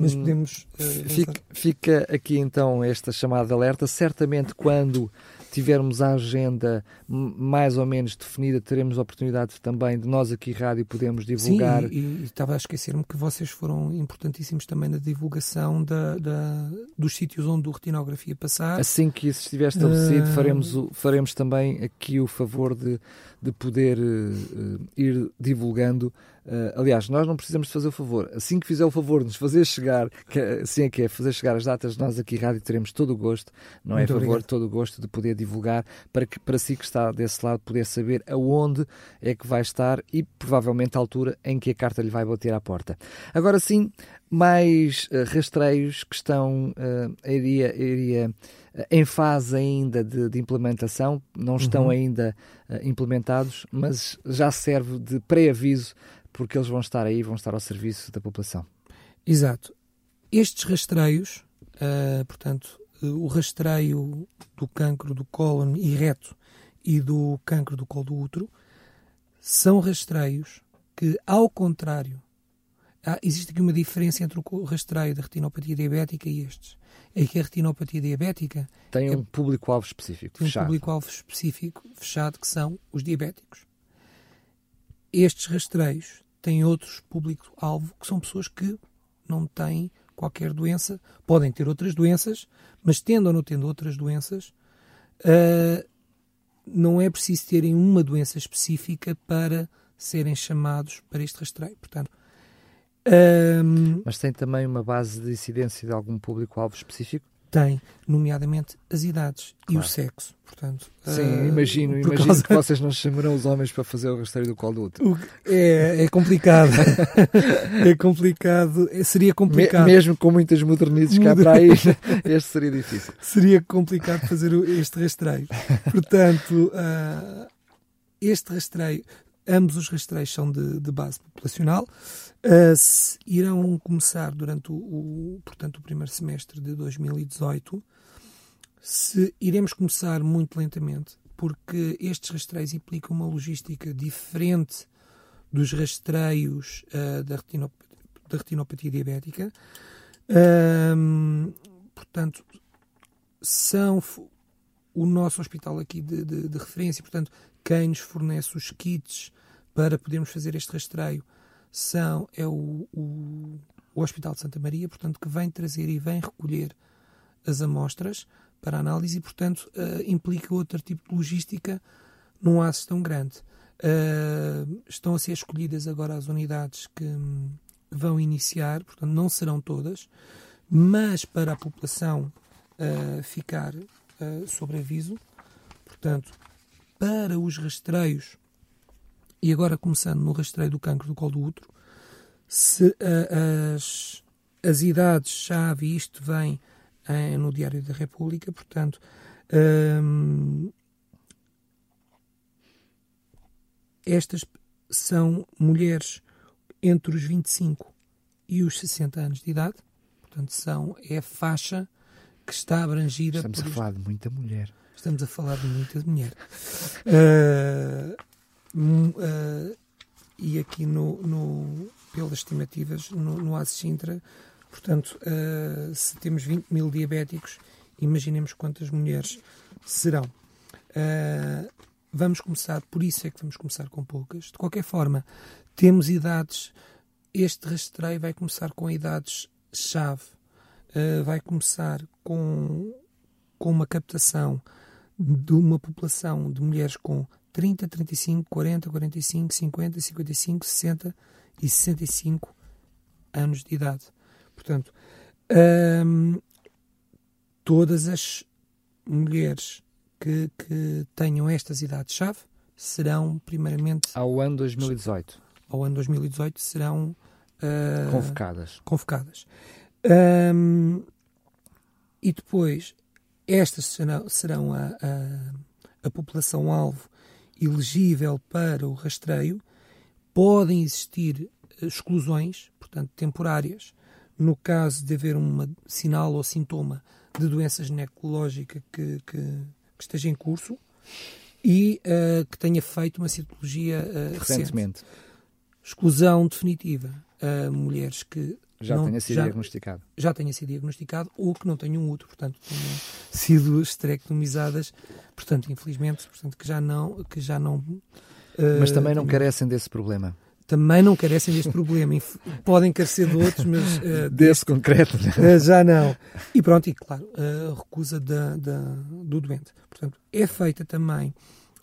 Mas podemos. Uh, fica, fica, aqui então esta chamada de alerta. Certamente quando tivermos a agenda mais ou menos definida, teremos a oportunidade também de nós aqui rádio podemos divulgar. Sim, e, e estava a esquecer-me que vocês foram importantíssimos também na divulgação da, da, dos sítios onde o retinografia passar. Assim que isso estiver estabelecido, uh... faremos, o, faremos também aqui o favor de, de poder uh, ir divulgando Uh, aliás, nós não precisamos de fazer o favor. Assim que fizer o favor de nos fazer chegar, que, assim é que é, fazer chegar as datas, nós aqui rádio teremos todo o gosto, não é Muito é favor, obrigado. todo o gosto de poder divulgar para que para si que está desse lado poder saber aonde é que vai estar e provavelmente a altura em que a carta lhe vai bater à porta. Agora sim, mais uh, rastreios que estão uh, iria, iria em fase ainda de, de implementação, não estão uhum. ainda implementados, mas já serve de pré-aviso porque eles vão estar aí, vão estar ao serviço da população. Exato. Estes rastreios, uh, portanto, uh, o rastreio do cancro do cólon e reto e do cancro do colo do útero, são rastreios que, ao contrário, há, existe aqui uma diferença entre o rastreio da retinopatia diabética e estes. É que a retinopatia diabética tem é um é, público-alvo específico. Tem fechado. um público-alvo específico fechado, que são os diabéticos. Estes rastreios têm outros público-alvo que são pessoas que não têm qualquer doença, podem ter outras doenças, mas tendo ou não tendo outras doenças, uh, não é preciso terem uma doença específica para serem chamados para este rastreio. Portanto, uh, mas tem também uma base de incidência de algum público-alvo específico? Tem, nomeadamente, as idades claro. e o sexo. Portanto, Sim, uh, imagino, imagino causa... que vocês não chamarão os homens para fazer o rastreio do colo do outro. É, é complicado. é complicado. É, seria complicado. Me, mesmo com muitas modernizes cá para aí, este seria difícil. Seria complicado fazer este rastreio. Portanto, uh, este rastreio, ambos os rastreios são de, de base populacional. Uh, irão começar durante o, o, portanto, o primeiro semestre de 2018. Se iremos começar muito lentamente, porque estes rastreios implicam uma logística diferente dos rastreios uh, da, retinop da, retinopatia diabética. Uh, portanto, são o nosso hospital aqui de, de, de, referência, portanto, quem nos fornece os kits para podermos fazer este rastreio são, é o, o, o Hospital de Santa Maria, portanto, que vem trazer e vem recolher as amostras para análise e, portanto, uh, implica outro tipo de logística num aço tão grande. Uh, estão a ser escolhidas agora as unidades que, que, vão iniciar, portanto, não serão todas, mas para a população uh, ficar uh, sobre aviso, portanto, para os rastreios e agora começando no rastreio do cancro do colo do útero, se uh, as, as idades-chave, isto vem em, no Diário da República, portanto, hum, estas são mulheres entre os 25 e os 60 anos de idade, portanto, são, é a faixa que está abrangida. Estamos a falar de muita mulher. Estamos a falar de muita mulher. Uh, uh, e aqui no, no, pelas estimativas, no, no Sintra, portanto, uh, se temos 20 mil diabéticos, imaginemos quantas mulheres serão. Uh, vamos começar, por isso é que vamos começar com poucas. De qualquer forma, temos idades, este rastreio vai começar com idades-chave, uh, vai começar com, com uma captação de uma população de mulheres com 30, 35, 40, 45, 50, 55, 60 e 65 anos de idade. Portanto, hum, todas as mulheres que, que tenham estas idades-chave serão, primeiramente. Ao ano 2018. Ao ano 2018 serão. Uh, convocadas. Convocadas. Um, e depois, estas serão, serão a, a, a população-alvo elegível para o rastreio, podem existir exclusões, portanto, temporárias, no caso de haver um sinal ou sintoma de doença ginecológica que, que, que esteja em curso e uh, que tenha feito uma citologia uh, recentemente. Recente. Exclusão definitiva a mulheres que já não, tenha sido já, diagnosticado. Já tenha sido diagnosticado ou que não tenham útero, portanto, tenham sido esterectomizadas, portanto, infelizmente, portanto, que já não. Que já não uh, mas também não carecem desse problema. Também não carecem deste problema. Podem carecer de outros, mas. Uh, desse concreto, uh, já não. E pronto, e claro, a recusa da, da, do doente. Portanto, é feita também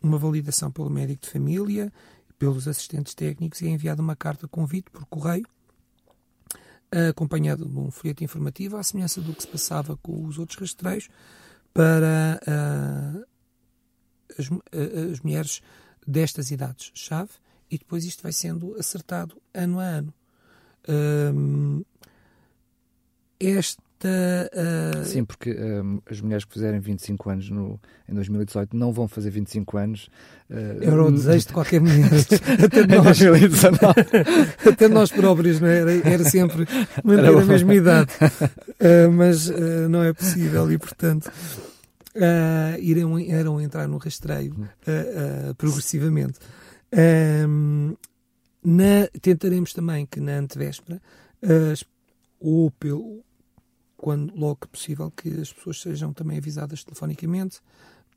uma validação pelo médico de família, pelos assistentes técnicos e é enviada uma carta de convite por correio acompanhado de um folheto informativo, à semelhança do que se passava com os outros rastreios, para uh, as, uh, as, mulheres destas idades-chave, e depois isto vai sendo acertado ano a ano. Este Uh... Sim, porque um, as mulheres que fizerem 25 anos no, em 2018 não vão fazer 25 anos. Uh, Era o desejo de qualquer mulher. até, nós, até nós próprios, não é? era, era sempre manter era a mesma idade. Uh, mas não é possível e, portanto. Irão, irão entrar no rastreio uh, progressivamente. Na, tentaremos também que na antevéspera, ou pelo, quando logo que possível, que as pessoas sejam também avisadas telefonicamente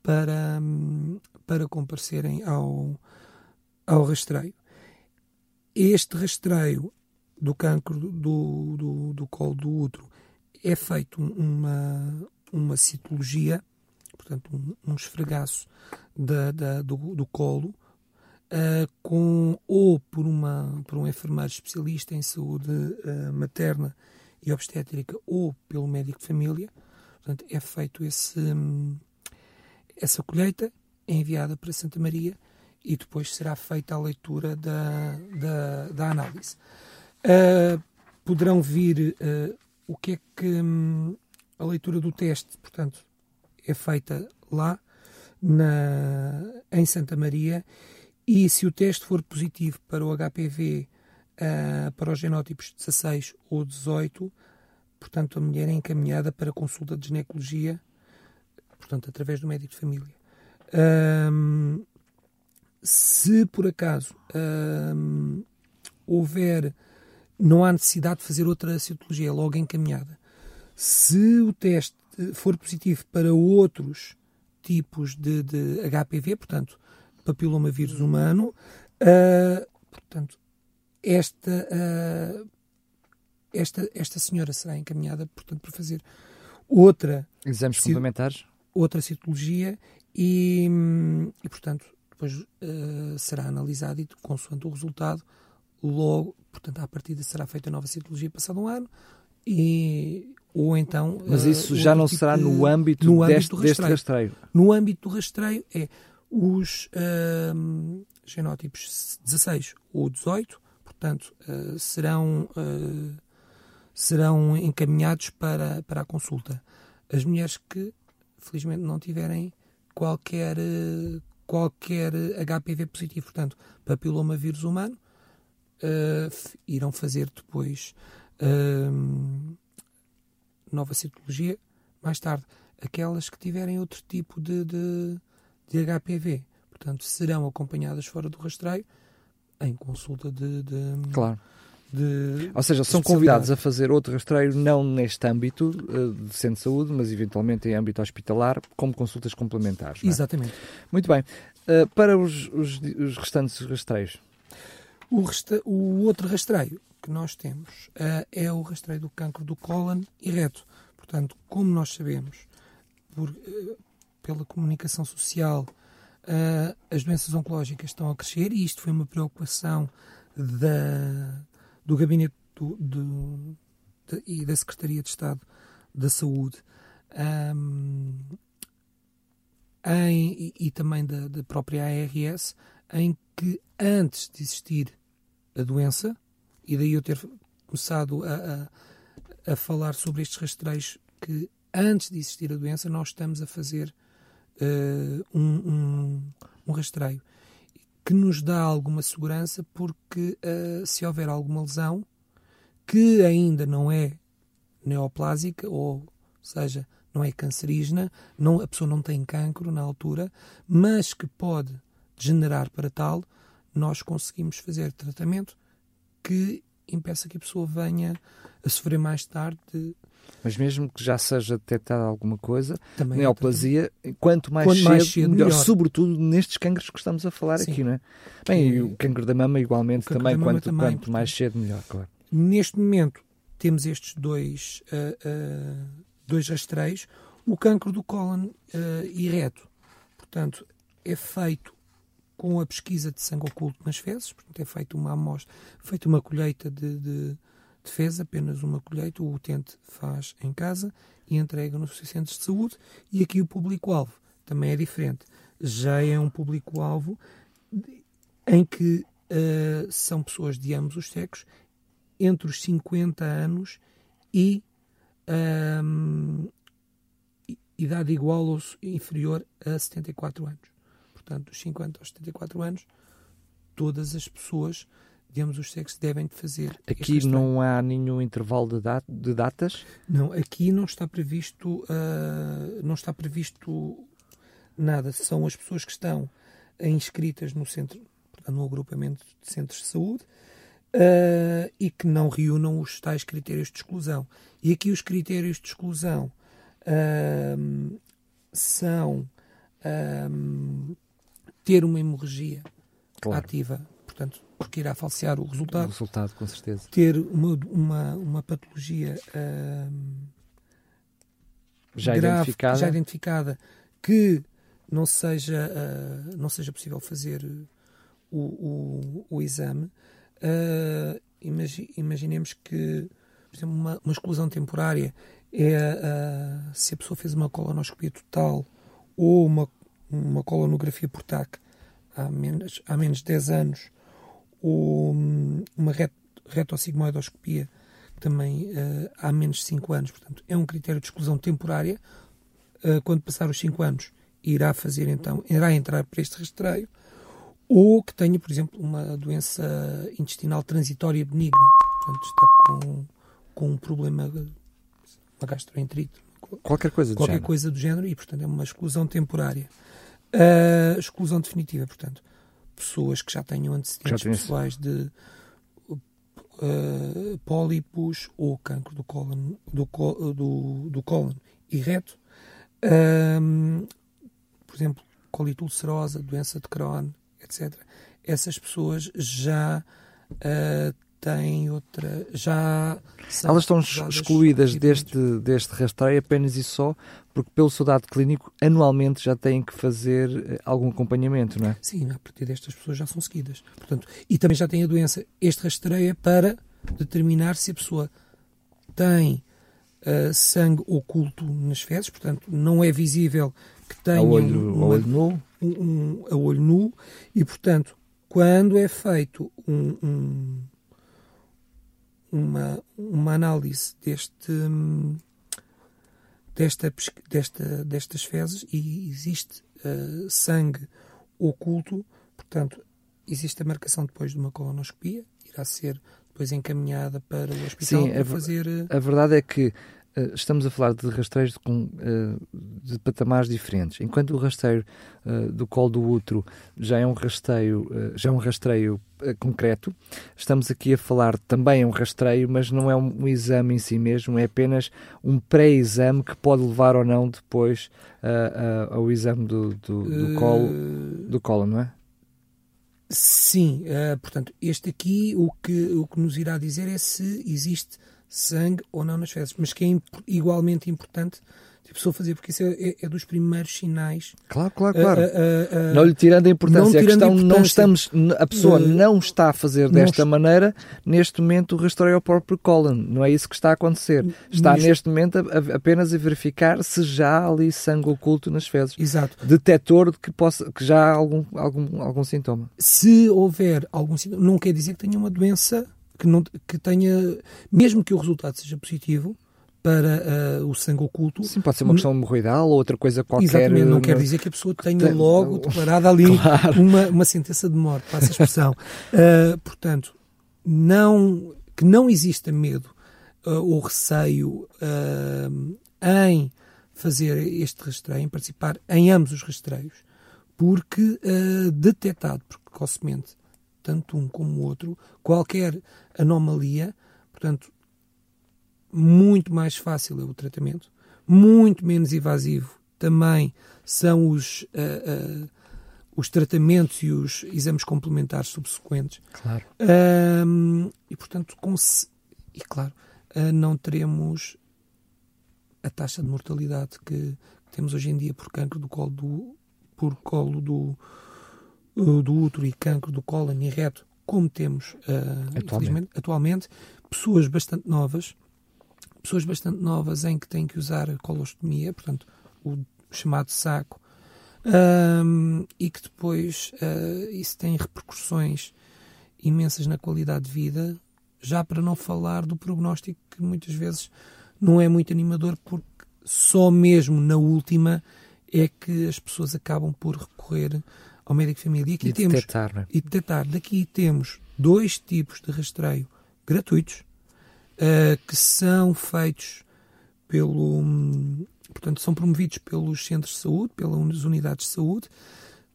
para, para comparecerem ao, ao rastreio. Este rastreio do cancro do, do, do colo do útero é feito uma, uma citologia, portanto, um, um esfregaço da, da, do, do colo, uh, com, ou por, uma, por um enfermeiro especialista em saúde uh, materna e obstétrica ou pelo médico de família. Portanto, é feito esse, essa colheita, é enviada para Santa Maria e depois será feita a leitura da, da, da análise. Uh, poderão vir uh, o que é que um, a leitura do teste, portanto, é feita lá na, em Santa Maria e se o teste for positivo para o HPV uh, para os genótipos 16 ou 18, portanto, a mulher é encaminhada para consulta de ginecologia, portanto, através do médico de família. Um, se por acaso um, houver, não há necessidade de fazer outra citologia, é logo encaminhada. Se o teste for positivo para outros tipos de, de HPV, portanto, papiloma vírus humano, uh, portanto, esta, uh, esta, esta senhora será encaminhada, portanto, para fazer outra... Exames complementares? Outra citologia e, e portanto, depois uh, será analisado e, consoante o resultado, logo, portanto, à partida será feita a nova citologia passado um ano e ou então mas isso uh, já não tipo será no âmbito, no deste, âmbito rastreio. deste rastreio no âmbito do rastreio é os uh, genótipos 16 ou 18 portanto, uh, serão, uh, serão encaminhados para, para a consulta. as mulheres que, felizmente, não tiverem qualquer, qualquer HPV positivo, portanto, papiloma vírus humano, irão fazer depois nova citologia mais tarde. Aquelas que tiverem outro tipo de, de, de HPV, portanto, serão acompanhadas fora do rastreio em consulta de. de claro. De Ou seja, são convidados a fazer outro rastreio, não neste âmbito uh, de centro de saúde, mas eventualmente em âmbito hospitalar, como consultas complementares. É? Exatamente. Muito bem. Uh, para os, os, os, restantes rastreios? O, resta o, outro rastreio que nós temos uh, é o rastreio do cancro do cólon e reto. Portanto, como nós sabemos, por, pela comunicação social, uh, as doenças oncológicas estão a crescer e isto foi uma preocupação da, do Gabinete do, do, de, e da Secretaria de Estado da Saúde um, em, e, e, também da, da própria ARS, em que antes de existir a doença, e daí eu ter começado a, a, a falar sobre estes rastreios, que antes de existir a doença nós estamos a fazer uh, um, um, um, rastreio que nos dá alguma segurança porque uh, se houver alguma lesão que ainda não é neoplásica, ou seja, não é cancerígena, não, a pessoa não tem cancro na altura, mas que pode degenerar para tal, nós conseguimos fazer tratamento que impeça que a pessoa venha a sofrer mais tarde mas mesmo que já seja detectada alguma coisa, também, neoplasia, também. quanto mais, quanto cedo, mais cedo, melhor, melhor, sobretudo nestes cancros que estamos a falar Sim. aqui, não é? Bem, e o cancro da mama igualmente também, quanto, também, quanto mais cedo, melhor, claro. Neste momento temos estes dois, uh, uh, dois rastreios. O cancro do cólon uh, e reto, portanto, é feito com a pesquisa de sangue oculto nas fezes, portanto, é feita uma amostra, feita uma colheita de de fez apenas uma colheita, o utente faz em casa e entrega nos centros de saúde. E aqui o público-alvo também é diferente. Já é um público-alvo em que uh, são pessoas de ambos os sexos, entre os 50 anos e um, idade igual ou inferior a 74 anos. Portanto, dos 50 aos 74 anos, todas as pessoas digamos, os sexos devem de fazer. Aqui não há nenhum intervalo de, dat de, datas? Não, aqui não está previsto, uh, não está previsto nada. São as pessoas que estão inscritas no centro, no agrupamento de centros de saúde uh, e que não reúnam os tais critérios de exclusão. E aqui os critérios de exclusão uh, são ter uma hemorragia claro. ativa portanto, porque irá falsear o resultado. O resultado, com certeza. Ter uma, uma, uma patologia já, grave, identificada. já identificada que não seja, uh, não seja possível fazer o, o, o exame. Uh, imagi, imaginemos que, por exemplo, uma, uma exclusão temporária é uh, se a pessoa fez uma colonoscopia total ou uma, uma colonografia por TAC há menos, há menos de 10 anos ou uma ret, retossigmoidoscopia também uh, há menos de 5 anos. Portanto, é um critério de exclusão temporária. Uh, quando passar os 5 anos, irá fazer então, irá entrar para este rastreio. Ou que tenha, por exemplo, uma doença intestinal transitória benigna. Portanto, está com, com um problema, uma gastroenterite. Qualquer coisa do qualquer género. coisa do género e, portanto, é uma exclusão temporária. Uh, exclusão definitiva, portanto, pessoas que já tenham antecedentes já pessoais de uh, pólipos ou cancro do cólon, do, do, do cólon e reto, um, por exemplo, colite ulcerosa, doença de Crohn, etc. Essas pessoas já uh, têm outra. já Elas estão excluídas deste, deste rastreio apenas e só porque, pelo seu dado clínico, anualmente já têm que fazer eh, algum acompanhamento, não é? Sim, a partir destas pessoas já são seguidas. Portanto, e também já têm a doença. Este rastreio é para determinar se a pessoa tem uh, sangue oculto nas fezes, portanto, não é visível que tenha. A olho, uma, a olho nu. Um, um, a olho nu, e, portanto, quando é feito um, um uma, uma análise deste, desta, desta, destas fezes e existe uh, sangue oculto, portanto, existe a marcação depois de uma colonoscopia, irá ser depois encaminhada para o hospital Sim, para a, fazer. A verdade é que estamos a falar de rastreios de, uh, de, patamares diferentes. Enquanto o rastreio uh, do colo do útero já é um rastreio, já é um rastreio concreto, estamos aqui a falar também é um rastreio, mas não é um, um exame em si mesmo, é apenas um pré-exame que pode levar ou não depois ao exame do, do, do colo, do colo, não é? Sim, uh, portanto, este aqui o que, o que nos irá dizer é se existe sangue ou não nas fezes, mas que é imp igualmente importante a pessoa fazer, porque isso é, é, é, dos primeiros sinais. Claro, claro, claro. Uh, uh, uh, não lhe tirando a importância. a questão não estamos, a pessoa não está a fazer desta não, maneira, neste momento o rastreio ao próprio cólon. Não é isso que está a acontecer. Está mas, neste momento a, a, apenas a verificar se já há ali sangue oculto nas fezes. Exato. Detetor de que, possa, que já há algum, algum, algum sintoma. Se houver algum sintoma, não quer dizer que tenha uma doença que, não, que tenha, mesmo que o resultado seja positivo, para uh, o sangue oculto. Sim, pode ser uma questão hemorroidal ou outra coisa qualquer. Exatamente, não quer dizer que a pessoa tenha logo declarado ali claro. uma, uma sentença de morte, passa a expressão. uh, portanto, não, que não exista medo uh, ou receio em fazer este rastreio, em participar em ambos os rastreios, porque detectado precocemente tanto um como o outro, qualquer anomalia, portanto, muito mais fácil é o tratamento, muito menos invasivo também são os, uh, uh, os tratamentos e os exames complementares subsequentes. Claro. E, portanto, com e claro, uh, não teremos a taxa de mortalidade que, que, temos hoje em dia por cancro do colo do, por colo do, do útero e cancro do colo e reto, como temos atualmente. atualmente, pessoas bastante novas pessoas bastante novas em que têm que usar colostomia, portanto, o chamado saco, um, e que depois uh, isso tem repercussões imensas na qualidade de vida, já para não falar do prognóstico que muitas vezes não é muito animador, porque só mesmo na última é que as pessoas acabam por recorrer ao médico de família. E, aqui e temos, detectar, né? e detectar. Daqui temos dois tipos de rastreio gratuitos, uh, que são feitos pelo. Portanto, são promovidos pelos centros de saúde, pelas unidades de saúde,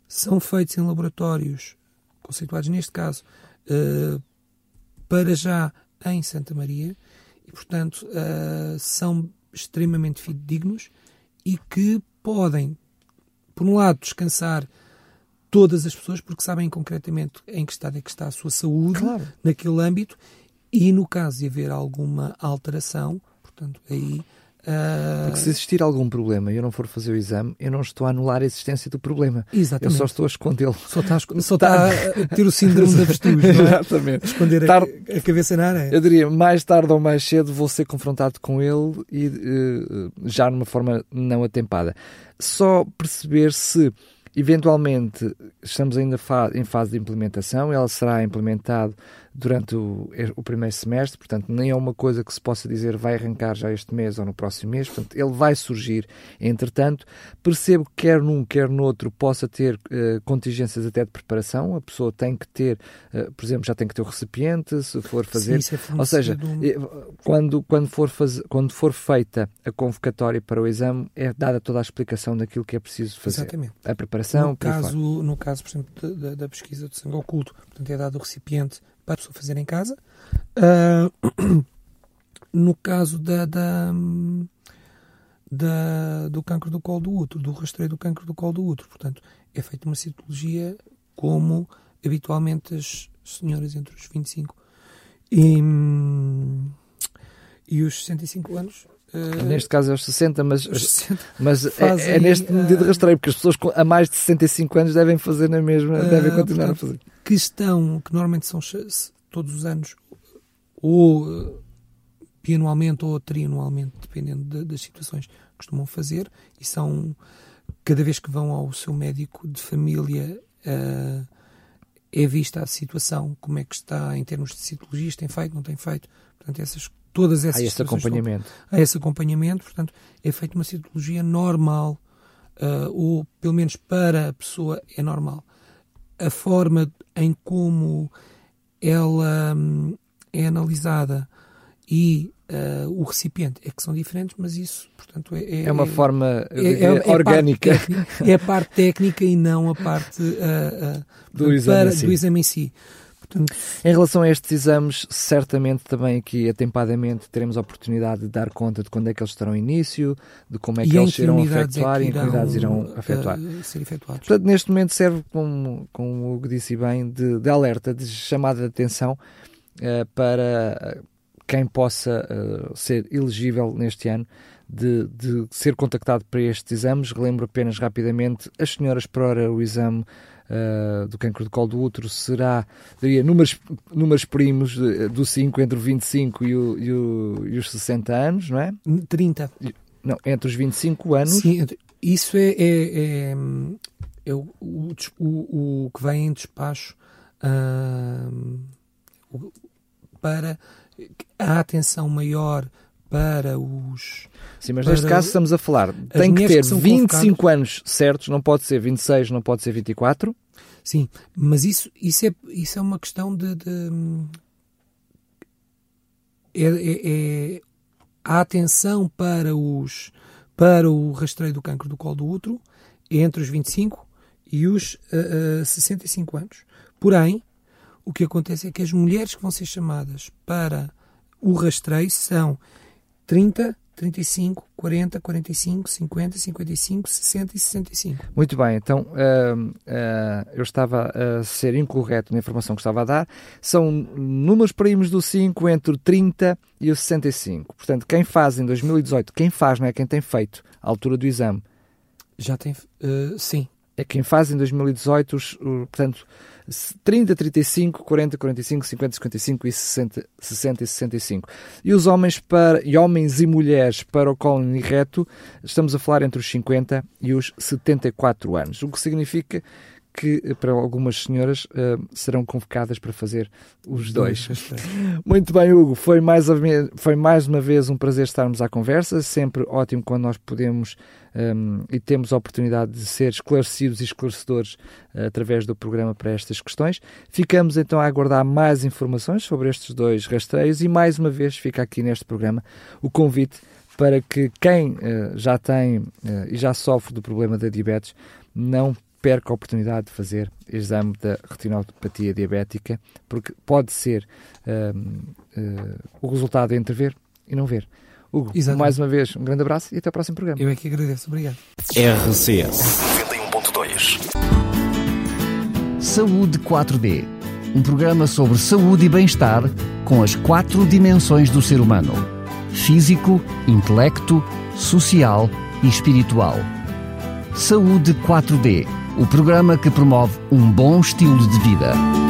são feitos em laboratórios conceituados, neste caso, uh, para já em Santa Maria, e, portanto, uh, são extremamente fidedignos e que podem, por um lado, descansar todas as pessoas, porque sabem concretamente em que estado é que está a sua saúde claro. naquele âmbito e no caso de haver alguma alteração, portanto, aí. Uh... Porque se existir algum problema e eu não for fazer o exame, eu não estou a anular a existência do problema. Exatamente. Eu só estou a escondê-lo. Só está, a, só está a ter o síndrome da avestruz. É? Exatamente. Esconder a, a, cabeça na areia. Eu diria, mais tarde ou mais cedo vou ser confrontado com ele e uh, já numa forma não atempada. Só perceber se eventualmente estamos ainda em fase de implementação, ela será implementada durante o, o, primeiro semestre, portanto, nem é uma coisa que se possa dizer vai arrancar já este mês ou no próximo mês, portanto, ele vai surgir. Entretanto, percebo que quer num, quer no outro possa ter uh, contingências até de preparação, a pessoa tem que ter, uh, por exemplo, já tem que ter o recipiente, se for fazer. Sim, é ou seja, eh, quando, quando, for faz, quando for feita a convocatória para o exame, é dada toda a explicação daquilo que é preciso fazer. Exatamente. A preparação. No caso, no caso, por exemplo, da, da pesquisa do sangue oculto, portanto, é dado o recipiente para a pessoa fazer em casa. Uh, no caso da, da, da, do cancro do colo do útero, do rastreio do cancro do colo do útero, portanto, é feita uma citologia como habitualmente as senhoras entre os 25 e, e os 65 anos Uh, neste caso é os 60, mas, os 60 mas é, é, neste uh, medida de rastreio, porque as pessoas a mais de 65 anos devem fazer na mesma, uh, devem continuar portanto, a fazer. Que estão, que normalmente são todos os anos, ou bianualmente ou trianualmente, dependendo de, das situações, costumam fazer, e são, cada vez que vão ao seu médico de família, é vista a situação, como é que está em termos de citologia, tem feito, não tem feito. Portanto, essas, todas essas Há esse acompanhamento. Há esse acompanhamento, portanto, é feita uma citologia normal, uh, ou pelo menos para a pessoa é normal. A forma em como ela um, é analisada e uh, o recipiente é que são diferentes, mas isso, portanto, é... É, é uma forma é, é, orgânica. é a parte técnica e não a parte uh, do, exame para, do exame em si. Portanto, em relação a estes exames, certamente também aqui atempadamente teremos a oportunidade de dar conta de quando é que eles estarão em início, de como é que eles irão efetuar é e em que unidades irão efetuar. Ser efetuados. Portanto, neste momento serve, como, como o Hugo disse bem, de, de alerta, de chamada de atenção uh, para quem possa uh, ser elegível neste ano de, de, ser contactado para estes exames. Relembro apenas rapidamente as senhoras para o exame uh, do cancro de colo do útero será, diria, números, números primos do 5 entre o 25 e, o, e, o, e os 60 anos, não é? 30. Não, entre os 25 anos. Sim, isso é, é, é, é o, o, o, que vem em despacho uh, para a atenção maior para os. Sim, mas neste caso estamos a falar, tem que ter que 25 anos certos, não pode ser 26, não pode ser 24. Sim, mas isso, isso, é, isso é uma questão de. de é, é, é, a atenção para, os, para o rastreio do cancro do colo do útero entre os 25 e os uh, uh, 65 anos. Porém, o que acontece é que as mulheres que vão ser chamadas para o rastreio são 30, 35, 40, 45, 50, 55, 60 e 65. Muito bem, então uh, uh, eu estava a ser incorreto na informação que estava a dar. São números primos do 5 entre o 30 e o 65. Portanto, quem faz em 2018, quem faz, não é quem tem feito, à altura do exame. Já tem, uh, sim. É quem faz em 2018, os, portanto, 30, 35, 40, 45, 50, 55 e 60, 60 e 65. E os homens para e homens e mulheres para o cólon reto, estamos a falar entre os 50 e os 74 anos, o que significa que para algumas senhoras uh, serão convocadas para fazer os dois. Muito bem, Hugo, foi mais, foi mais uma vez um prazer estarmos à conversa, sempre ótimo quando nós podemos um, ehm, e temos a oportunidade de ser esclarecidos e esclarecedores uh, através do programa para estas questões. Ficamos então a aguardar mais informações sobre estes dois rastreios e mais uma vez fica aqui neste programa o convite para que quem uh, já tem e já sofre do problema da diabetes não perca a oportunidade de fazer exame da retinopatia diabética, porque pode ser uh, uh, o resultado entre ver e não ver. Hugo, Exatamente. mais uma vez, um grande abraço e até ao próximo programa. Eu é que agradeço. Obrigado. RCS 91.2 Saúde 4D. Um programa sobre saúde e bem-estar com as quatro dimensões do ser humano: físico, intelecto, social e espiritual. Saúde 4D o programa que promove um bom estilo de vida.